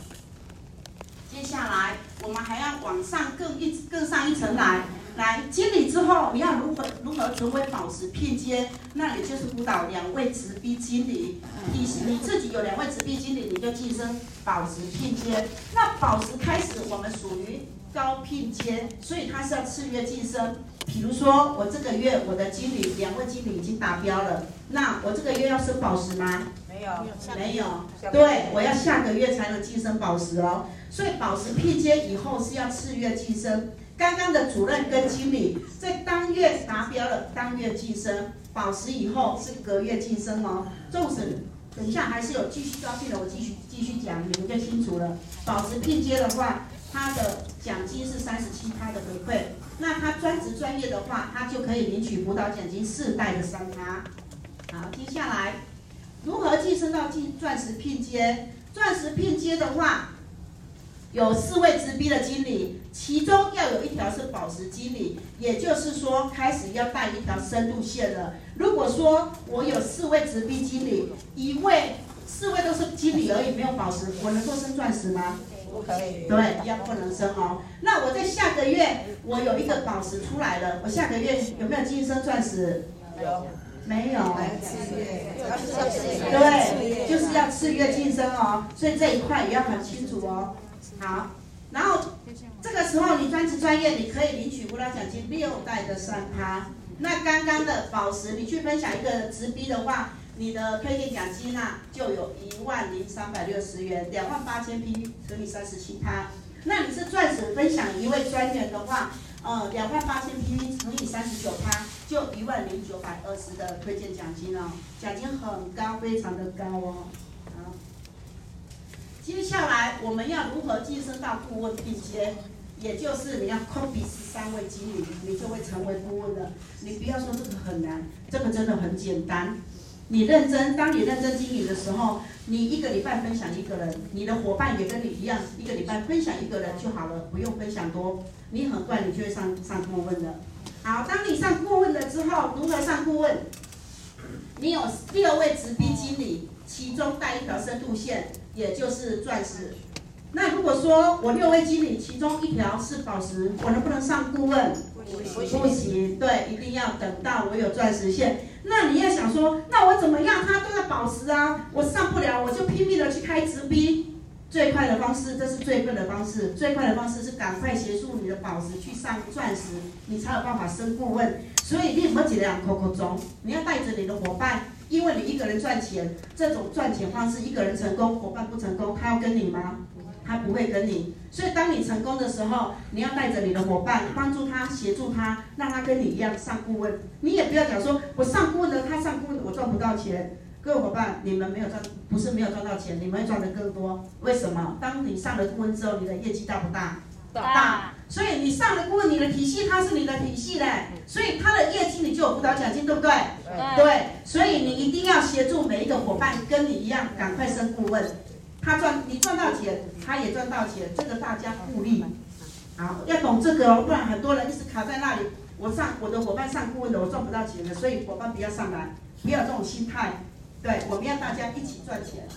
接下来我们还要往上更一更上一层来。来经理之后，你要如何如何成为宝石聘接？那你就是辅导两位直逼经理，你你自己有两位直逼经理，你就晋升宝石聘接。那宝石开始我们属于高聘阶，所以它是要次月晋升。比如说我这个月我的经理两位经理已经达标了，那我这个月要升宝石吗？没有，没有。对，我要下个月才能晋升宝石哦。所以宝石聘接以后是要次月晋升。刚刚的主任跟经理在当月达标了，当月晋升，保持以后是隔月晋升哦。纵使等一下还是有继续招聘的，我继续继续讲，你们就清楚了。保持聘阶的话，他的奖金是三十七趴的回馈，那他专职专业的话，他就可以领取辅导奖金四代的三趴。好，接下来如何晋升到进钻石聘阶？钻石聘阶的话。有四位直逼的经理，其中要有一条是宝石经理，也就是说开始要带一条深度线了。如果说我有四位直逼经理，一位四位都是经理而已，没有宝石，我能够升钻石吗？不可以。对，要不能升哦。那我在下个月我有一个宝石出来了，我下个月有没有晋升钻石？有。没有。对，就是要次月晋升哦，所以这一块也要很清楚哦。好，然后这个时候你专职专业，你可以领取辅导奖金六代的三趴。那刚刚的宝石，你去分享一个直逼的话，你的推荐奖金啊，就有一万零三百六十元，两万八千 P 乘以三十七趴。那你是钻石分享一位专员的话，呃，两万八千 P 乘以三十九趴，就一万零九百二十的推荐奖金哦，奖金很高，非常的高哦。接下来我们要如何晋升到顾问并且？也就是你要 copy 十三位经理，你就会成为顾问了。你不要说这个很难，这个真的很简单。你认真，当你认真经营的时候，你一个礼拜分享一个人，你的伙伴也跟你一样，一个礼拜分享一个人就好了，不用分享多。你很快你就会上上顾问的。好，当你上顾问了之后，如何上顾问？你有六位直逼经理，其中带一条深度线，也就是钻石。那如果说我六位经理其中一条是宝石，我能不能上顾问？不行，不行，对，一定要等到我有钻石线。那你要想说，那我怎么样？他都是宝石啊，我上不了，我就拼命的去开直逼。最快的方式，这是最笨的方式。最快的方式是赶快协助你的宝石去上钻石，你才有办法升顾问。所以你莫只两抠抠钟，你要带着你的伙伴，因为你一个人赚钱，这种赚钱方式，一个人成功，伙伴不成功，他要跟你吗？他不会跟你，所以当你成功的时候，你要带着你的伙伴，帮助他，协助他，让他跟你一样上顾问。你也不要讲说，我上顾问了，他上顾问，我赚不到钱。各位伙伴，你们没有赚，不是没有赚到钱，你们会赚得更多。为什么？当你上了顾问之后，你的业绩大不大？大。所以你上了顾问，你的体系它是你的体系嘞，所以他的业绩你就有辅导奖金，对不对？对。对。所以你一定要协助每一个伙伴跟你一样，赶快升顾问。他赚，你赚到钱，他也赚到钱，这个大家互利。好，要懂这个哦，不然很多人一直卡在那里。我上我的伙伴上顾问的，我赚不到钱的，所以伙伴不要上来，不要这种心态。对，我们要大家一起赚钱。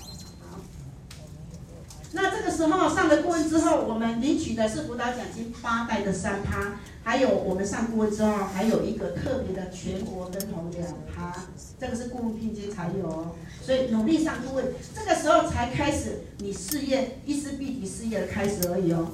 那这个时候上了顾问之后，我们领取的是辅导奖金八代的三趴，还有我们上顾问之后还有一个特别的全国分红两趴，这个是顾问聘金才有哦。所以努力上顾问，这个时候才开始你事业一丝必提事业的开始而已哦。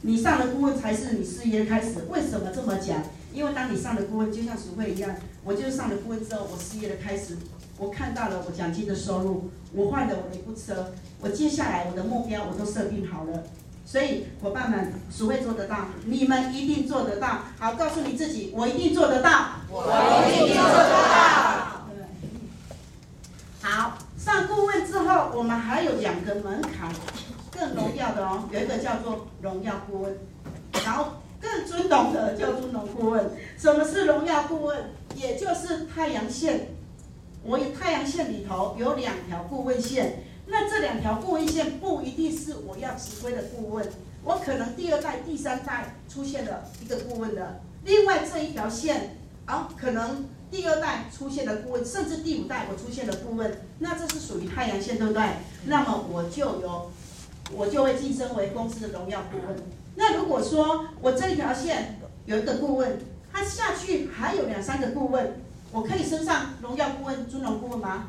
你上了顾问才是你事业的开始。为什么这么讲？因为当你上了顾问，就像淑慧一样，我就是上了顾问之后，我事业的开始，我看到了我奖金的收入，我换了我的一部车，我接下来我的目标我都设定好了。所以伙伴们，谁会做得到，你们一定做得到。好，告诉你自己，我一定做得到。我一定做得到。好，上顾问之后，我们还有两个门槛，更荣耀的哦，有一个叫做荣耀顾问，然后更尊荣的叫尊荣顾问。什么是荣耀顾问？也就是太阳线，我有太阳线里头有两条顾问线，那这两条顾问线不一定是我要指挥的顾问，我可能第二代、第三代出现了一个顾问的，另外这一条线啊，可能。第二代出现的顾问，甚至第五代我出现的顾问，那这是属于太阳线，对不对？那么我就有，我就会晋升为公司的荣耀顾问。那如果说我这一条线有一个顾问，他下去还有两三个顾问，我可以升上荣耀顾问、尊荣顾问吗？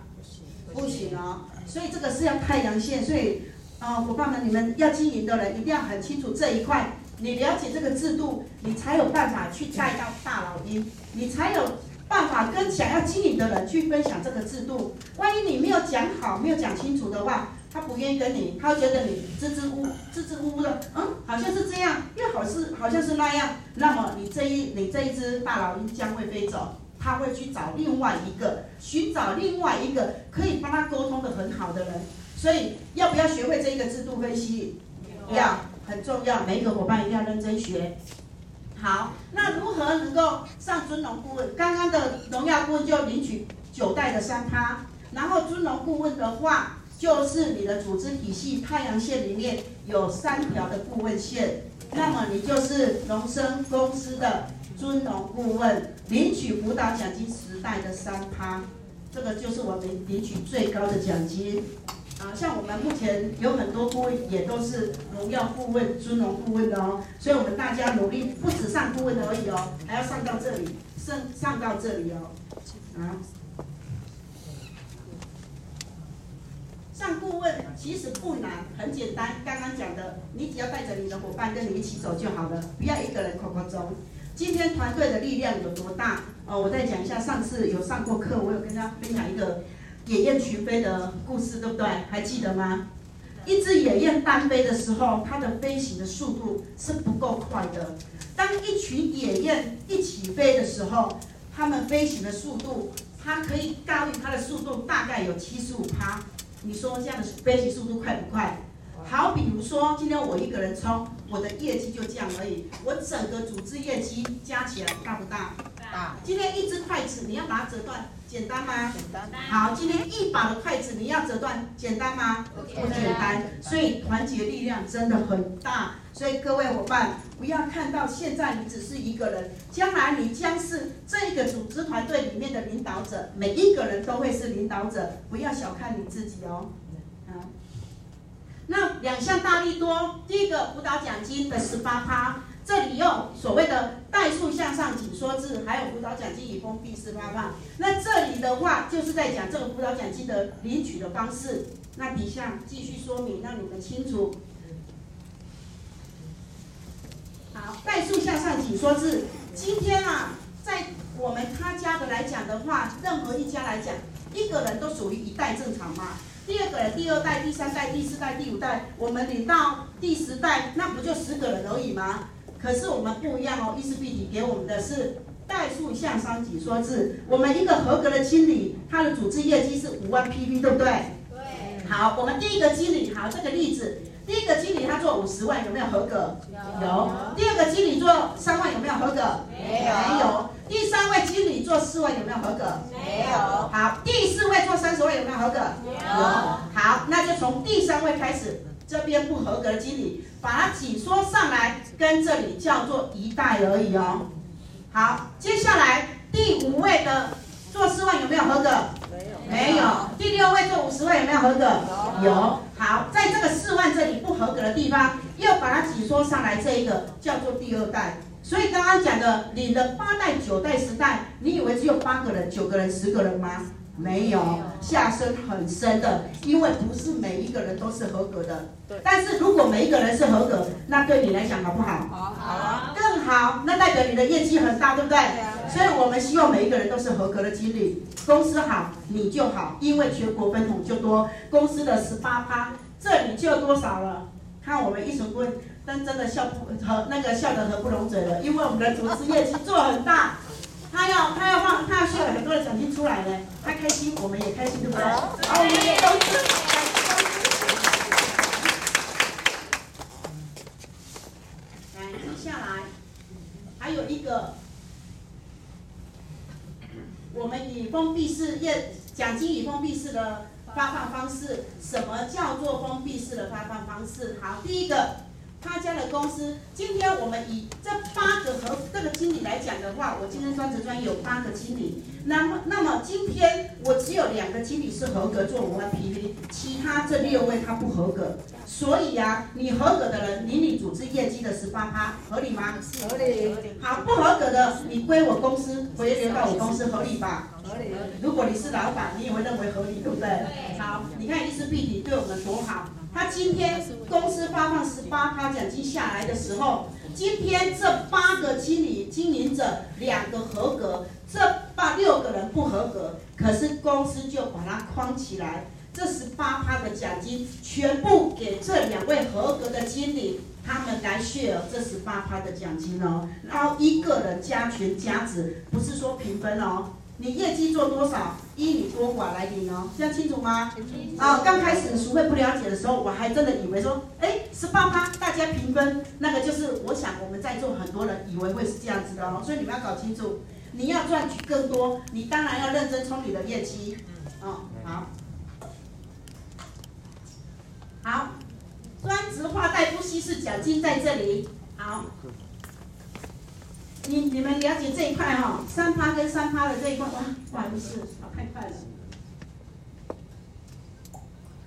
不行哦。所以这个是要太阳线，所以啊，伙伴们，你们要经营的人一定要很清楚这一块，你了解这个制度，你才有办法去带到大老鹰，你才有。办法跟想要经营的人去分享这个制度，万一你没有讲好，没有讲清楚的话，他不愿意跟你，他会觉得你支支吾支支吾吾的，嗯，好像是这样，又好是好像是那样，那么你这一你这一只大老鹰将会飞走，他会去找另外一个，寻找另外一个可以帮他沟通的很好的人，所以要不要学会这一个制度分析？要，很重要，每一个伙伴一定要认真学。好，那如何能够上尊荣顾问？刚刚的荣耀顾问就领取九代的三趴，然后尊荣顾问的话，就是你的组织体系太阳线里面有三条的顾问线，那么你就是荣升公司的尊荣顾问，领取辅导奖金时代的三趴，这个就是我们领取最高的奖金。啊，像我们目前有很多顾问也都是荣耀顾问、尊荣顾问的哦，所以我们大家努力，不止上顾问而已哦，还要上到这里，上上到这里哦，啊，上顾问其实不难，很简单，刚刚讲的，你只要带着你的伙伴跟你一起走就好了，不要一个人抠抠钟。今天团队的力量有多大？哦，我再讲一下，上次有上过课，我有跟大家分享一个野雁群飞的故事，对不对？还记得吗？一只野雁单飞的时候，它的飞行的速度是不够快的。当一群野雁一起飞的时候，它们飞行的速度，它可以高于它的速度大概有七十五趴。你说这样的飞行速度快不快？好，比如说今天我一个人冲，我的业绩就这样而已。我整个组织业绩加起来大不大？大。今天一只筷子你要把它折断，简单吗？简单。好，今天一把的筷子你要折断，简单吗？不简单。所以团结力量真的很大。所以各位伙伴，不要看到现在你只是一个人，将来你将是这个组织团队里面的领导者，每一个人都会是领导者。不要小看你自己哦。那两项大利多，第一个辅导奖金的十八趴，这里用所谓的代数向上紧缩制，还有辅导奖金已封闭十八趴。那这里的话就是在讲这个辅导奖金的领取的方式。那底下继续说明，让你们清楚。好，代数向上紧缩制，今天啊，在我们他家的来讲的话，任何一家来讲，一个人都属于一代正常嘛。第二个人，第二代、第三代、第四代、第五代，我们领到第十代，那不就十个人而已吗？可是我们不一样哦，意思必体给我们的是代数向上紧缩制。我们一个合格的经理，他的组织业绩是五万 PV，对不对？对。好，我们第一个经理，好，这个例子，第一个经理他做五十万，有没有合格？有。有。第二个经理做三万，有没有合格？没有。没有。第三位经理做四位有没有合格？没有。好，第四位做三十位有没有合格？有。好，那就从第三位开始，这边不合格的经理，把它紧缩上来，跟这里叫做一代而已哦。好，接下来第五位的做四万有没有合格？没有。没有。第六位做五十位有没有合格？有。有。好，在这个四万这里不合格的地方，又把它挤缩上来，这一个叫做第二代。所以刚刚讲的领了八代、九代、十代，你以为只有八个人、九个人、十个人吗？没有，下深很深的，因为不是每一个人都是合格的。但是如果每一个人是合格，那对你来讲好不好？好，好，更好。那代表你的业绩很大，对不对？所以我们希望每一个人都是合格的经理，公司好你就好，因为全国分红就多，公司的十八趴，这里就多少了？看我们一成棍。但真的笑不和那个笑得合不拢嘴了，因为我们的厨师业绩做很大，他要他要放他要需要很多的奖金出来呢，他开心我们也开心，对不对？好，我们也都是。来，接下来还有一个，我们以封闭式业奖金以封闭式的发放方式，什么叫做封闭式的发放方式？好，第一个。他家的公司，今天我们以这八个和这个经理来讲的话，我今天专职专业有八个经理，那么那么今天我只有两个经理是合格做我们的 PV，其他这六位他不合格，所以呀、啊，你合格的人领你组织业绩的十八趴，合理吗？合理。好，不合格的你归我公司，回流到我公司，合理吧？合理。如果你是老板，你也会认为合理，对不对？对好，你看伊思碧媞对我们多好。他今天公司发放十八趴奖金下来的时候，今天这八个经理经营者两个合格，这八六个人不合格，可是公司就把它框起来，这十八趴的奖金全部给这两位合格的经理，他们来 share 这十八趴的奖金哦，然后一个人加权加值，不是说平分哦。你业绩做多少，依你多寡来领哦，这样清楚吗？啊，刚开始熟会不了解的时候，我还真的以为说，哎，十八趴大家平分，那个就是我想我们在座很多人以为会是这样子的哦，所以你们要搞清楚，你要赚取更多，你当然要认真冲你的业绩，哦，好，好，专职化代不稀释奖金在这里，好。你你们了解这一块哈，三趴跟三趴的这一块，哇，不好意思，跑太快了。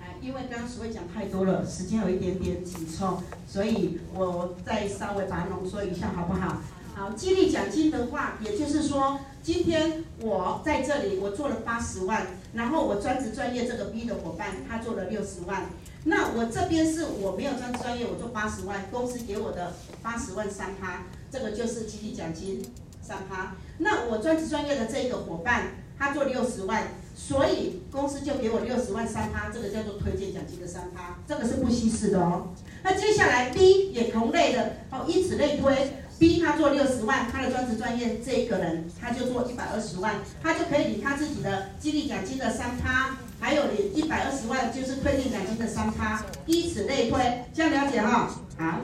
哎，因为刚刚所谓讲太多了，时间有一点点紧凑，所以我再稍微把它浓缩一下，好不好？好，激励奖金的话，也就是说，今天我在这里我做了八十万，然后我专职专业这个 B 的伙伴他做了六十万，那我这边是我没有专职专业，我做八十万，公司给我的八十万三趴。这个就是激励奖金，三趴。那我专职专业的这个伙伴，他做六十万，所以公司就给我六十万三趴，这个叫做推荐奖金的三趴，这个是不稀释的哦。那接下来 B 也同类的哦，以此类推，B 他做六十万，他的专职专业这一个人他就做一百二十万，他就可以领他自己的激励奖金的三趴，还有领一百二十万就是推荐奖金的三趴，以此类推，这样了解哈？好。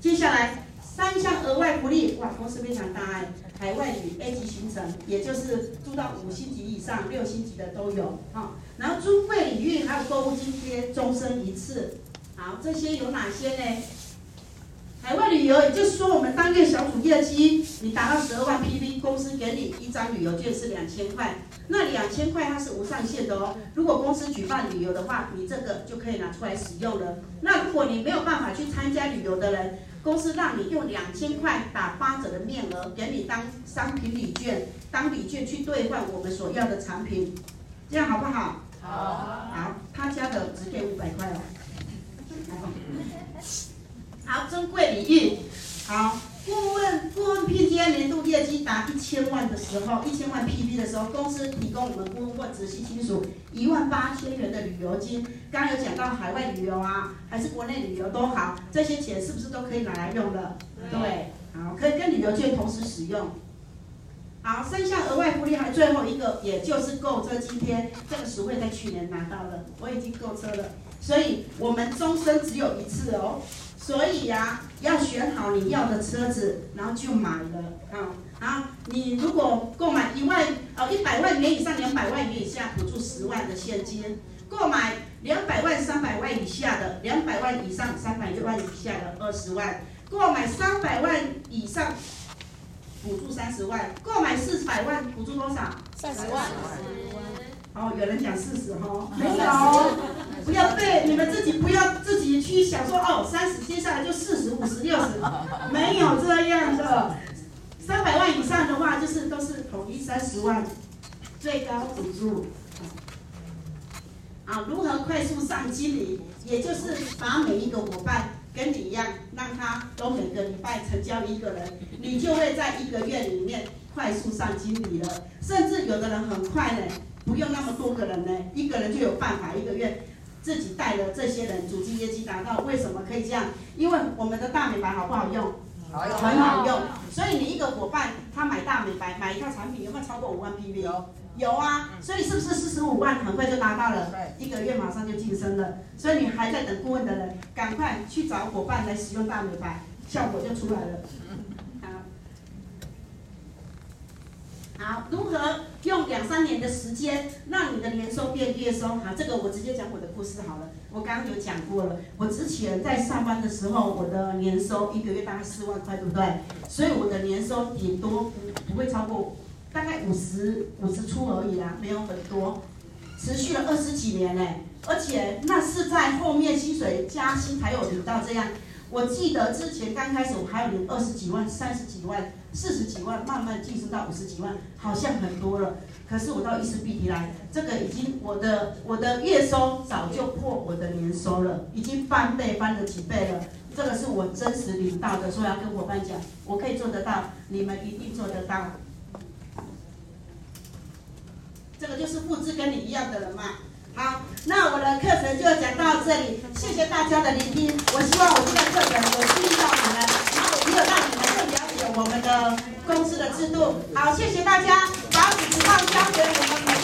接下来三项额外福利，哇，公司非常大哎，海外旅 A 级行程，也就是住到五星级以上、六星级的都有啊。然后珠贵礼运还有购物津贴，终身一次。好，这些有哪些呢？海外旅游，也就是说我们当月小组业绩你达到十二万 PV，公司给你一张旅游券是两千块，那两千块它是无上限的哦。如果公司举办旅游的话，你这个就可以拿出来使用了。那如果你没有办法去参加旅游的人，公司让你用两千块打八折的面额，给你当商品礼券，当礼券去兑换我们所要的产品，这样好不好？好。好，他家的只给五百块哦。好，珍贵礼遇。好，顾问顾问聘接年度业绩达一千万的时候，一千万 PV 的时候，公司提供我们顾问或直系亲属一万八千元的旅游金。刚刚有讲到海外旅游啊，还是国内旅游都好，这些钱是不是都可以拿来用的？对，好，可以跟旅游券同时使用。好，剩下额外福利还最后一个，也就是购车津贴，这个实惠在去年拿到了，我已经购车了，所以我们终身只有一次哦。所以呀、啊，要选好你要的车子，然后就买了啊。好，你如果购买一万哦一百万元以上两百万元以下，补助十万的现金；购买两百万三百万以下的，两百万以上三百万以下的二十万；购买三百万以上，补助三十万；购买四百万，补助多少？三十万。哦，有人讲四十哈，没有，不要对，你们自己不要自己去想说哦，三十接下来就四十、五十、六十，没有这样的。三百万以上的话，就是都是统一三十万，最高补助。啊，如何快速上经理？也就是把每一个伙伴跟你一样，让他都每个礼拜成交一个人，你就会在一个月里面快速上经理了。甚至有的人很快呢。不用那么多个人呢，一个人就有办法，一个月自己带的这些人，组织业绩达到。为什么可以这样？因为我们的大美白好不好用？好用，很好用。所以你一个伙伴他买大美白，买一套产品有没有超过五万 PV？有，有啊。所以是不是四十五万很快就达到了？一个月马上就晋升了。所以你还在等顾问的人，赶快去找伙伴来使用大美白，效果就出来了。好好，如何用两三年的时间让你的年收变月收？好，这个我直接讲我的故事好了。我刚刚有讲过了，我之前在上班的时候，我的年收一个月大概四万块，对不对？所以我的年收顶多不不会超过大概五十五十出而已啦，没有很多。持续了二十几年呢，而且那是在后面薪水加薪才有领到这样。我记得之前刚开始我还有二十几万、三十几万。四十几万慢慢晋升到五十几万，好像很多了。可是我到伊丝碧媞来，这个已经我的我的月收早就破我的年收了，已经翻倍翻了几倍了。这个是我真实领到的，所以要跟伙伴讲，我可以做得到，你们一定做得到。这个就是复制跟你一样的人嘛。好，那我的课程就讲到这里，谢谢大家的聆听。我希望我这个课程有激励到你们，然后也有让你们更了解我们的公司的制度。好，谢谢大家，把主持棒交给我们